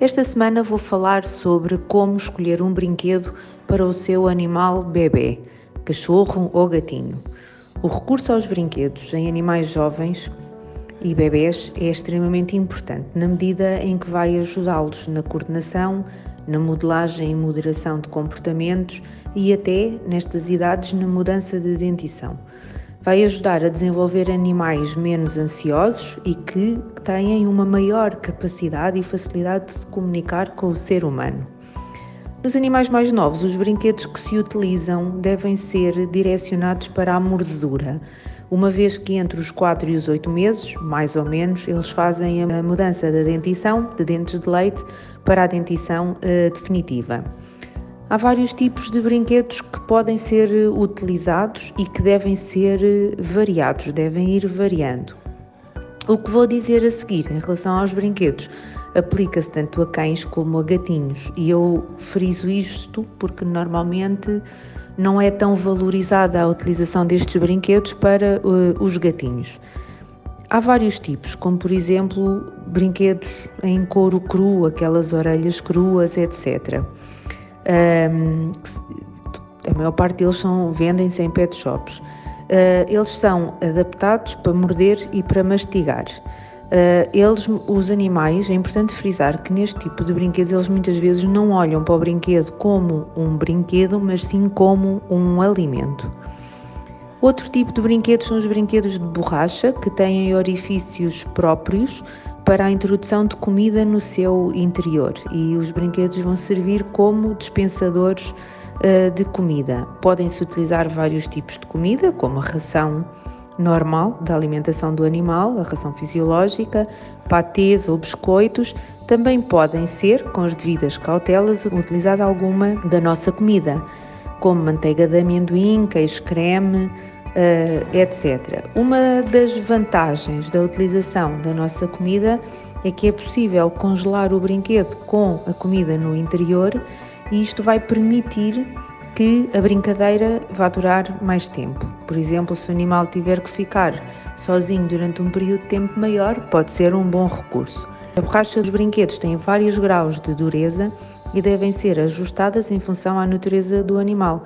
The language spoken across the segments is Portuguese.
Esta semana vou falar sobre como escolher um brinquedo para o seu animal bebê, cachorro ou gatinho. O recurso aos brinquedos em animais jovens e bebés é extremamente importante na medida em que vai ajudá-los na coordenação, na modelagem e moderação de comportamentos e até, nestas idades, na mudança de dentição. Vai ajudar a desenvolver animais menos ansiosos e que têm uma maior capacidade e facilidade de se comunicar com o ser humano. Nos animais mais novos, os brinquedos que se utilizam devem ser direcionados para a mordedura, uma vez que entre os 4 e os 8 meses, mais ou menos, eles fazem a mudança da dentição, de dentes de leite, para a dentição uh, definitiva. Há vários tipos de brinquedos que podem ser utilizados e que devem ser eh, variados, devem ir variando. O que vou dizer a seguir em relação aos brinquedos aplica-se tanto a cães como a gatinhos. E eu friso isto porque normalmente não é tão valorizada a utilização destes brinquedos para uh, os gatinhos. Há vários tipos, como por exemplo brinquedos em couro cru, aquelas orelhas cruas, etc. A maior parte deles são vendem-se em pet shops. Uh, eles são adaptados para morder e para mastigar. Uh, eles, os animais, é importante frisar que neste tipo de brinquedos eles muitas vezes não olham para o brinquedo como um brinquedo, mas sim como um alimento. Outro tipo de brinquedos são os brinquedos de borracha, que têm orifícios próprios para a introdução de comida no seu interior e os brinquedos vão servir como dispensadores uh, de comida. Podem-se utilizar vários tipos de comida, como a ração normal da alimentação do animal, a ração fisiológica, patês ou biscoitos, também podem ser, com as devidas cautelas, utilizada alguma da nossa comida, como manteiga de amendoim, queijo creme, etc. Uma das vantagens da utilização da nossa comida é que é possível congelar o brinquedo com a comida no interior e isto vai permitir que a brincadeira vá durar mais tempo. Por exemplo, se o animal tiver que ficar sozinho durante um período de tempo maior, pode ser um bom recurso. A borracha dos brinquedos tem vários graus de dureza e devem ser ajustadas em função à natureza do animal.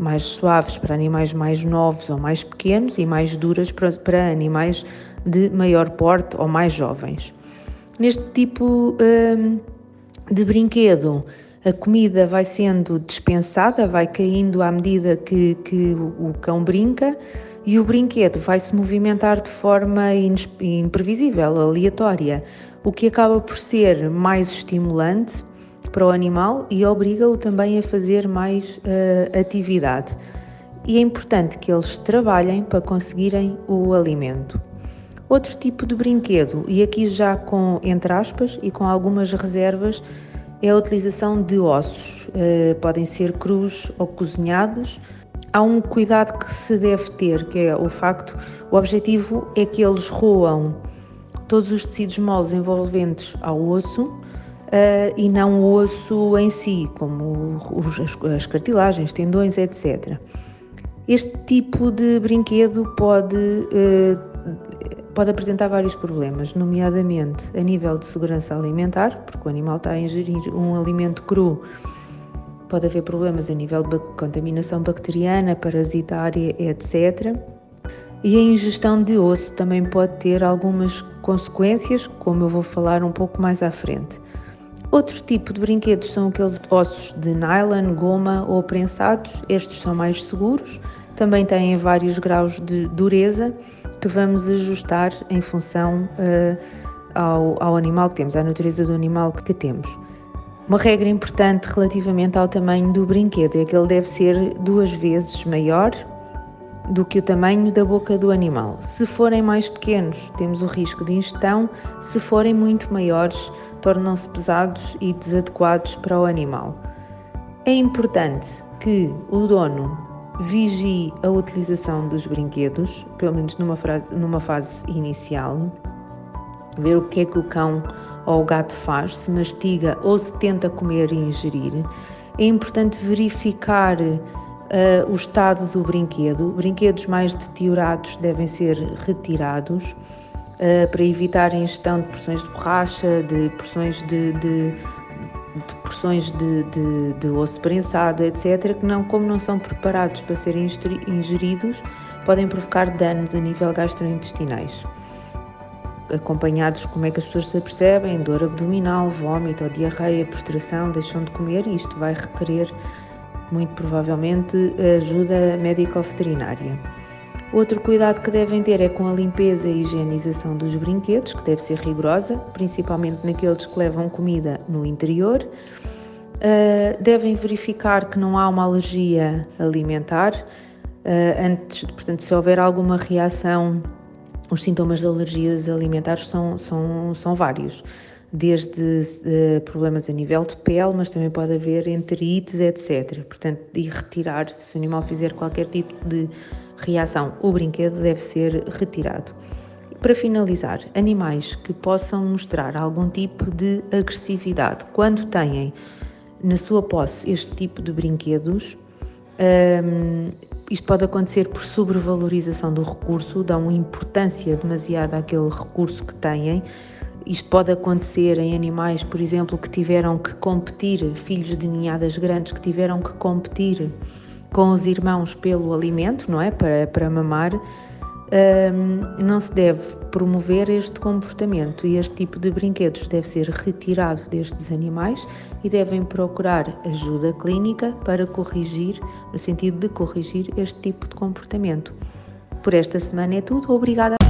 Mais suaves para animais mais novos ou mais pequenos e mais duras para, para animais de maior porte ou mais jovens. Neste tipo hum, de brinquedo, a comida vai sendo dispensada, vai caindo à medida que, que o cão brinca e o brinquedo vai se movimentar de forma imprevisível, aleatória, o que acaba por ser mais estimulante para o animal e obriga-o também a fazer mais uh, atividade. E é importante que eles trabalhem para conseguirem o alimento. Outro tipo de brinquedo, e aqui já com entre aspas e com algumas reservas, é a utilização de ossos, uh, podem ser crus ou cozinhados. Há um cuidado que se deve ter, que é o facto, o objetivo é que eles roam todos os tecidos moles envolventes ao osso uh, e não o osso em si, como os, as, as cartilagens, tendões, etc. Este tipo de brinquedo pode uh, pode apresentar vários problemas, nomeadamente a nível de segurança alimentar, porque o animal está a ingerir um alimento cru. Pode haver problemas a nível de contaminação bacteriana, parasitária, etc. E a ingestão de osso também pode ter algumas consequências, como eu vou falar um pouco mais à frente. Outro tipo de brinquedos são aqueles ossos de nylon, goma ou prensados. Estes são mais seguros, também têm vários graus de dureza que vamos ajustar em função uh, ao, ao animal que temos, à natureza do animal que temos. Uma regra importante relativamente ao tamanho do brinquedo é que ele deve ser duas vezes maior do que o tamanho da boca do animal. Se forem mais pequenos, temos o risco de ingestão, se forem muito maiores, tornam-se pesados e desadequados para o animal. É importante que o dono vigie a utilização dos brinquedos, pelo menos numa, frase, numa fase inicial, ver o que é que o cão ou o gato faz, se mastiga ou se tenta comer e ingerir. É importante verificar uh, o estado do brinquedo. Brinquedos mais deteriorados devem ser retirados uh, para evitar a ingestão de porções de borracha, de porções de, de, de porções de, de, de, osso prensado, etc., que não, como não são preparados para serem ingeridos, podem provocar danos a nível gastrointestinais. Acompanhados, como é que as pessoas se apercebem? Dor abdominal, vômito ou diarreia, prostração, deixam de comer e isto vai requerer muito provavelmente ajuda médico-veterinária. Outro cuidado que devem ter é com a limpeza e higienização dos brinquedos, que deve ser rigorosa, principalmente naqueles que levam comida no interior. Uh, devem verificar que não há uma alergia alimentar. Uh, antes, portanto, se houver alguma reação, os sintomas de alergias alimentares são, são, são vários desde uh, problemas a nível de pele, mas também pode haver enterites, etc. Portanto, de retirar, se o animal fizer qualquer tipo de reação, o brinquedo deve ser retirado. Para finalizar, animais que possam mostrar algum tipo de agressividade quando têm na sua posse este tipo de brinquedos, um, isto pode acontecer por sobrevalorização do recurso, dão importância demasiada àquele recurso que têm isto pode acontecer em animais, por exemplo, que tiveram que competir, filhos de ninhadas grandes que tiveram que competir com os irmãos pelo alimento, não é? Para, para mamar. Um, não se deve promover este comportamento e este tipo de brinquedos deve ser retirado destes animais e devem procurar ajuda clínica para corrigir, no sentido de corrigir este tipo de comportamento. Por esta semana é tudo. Obrigada.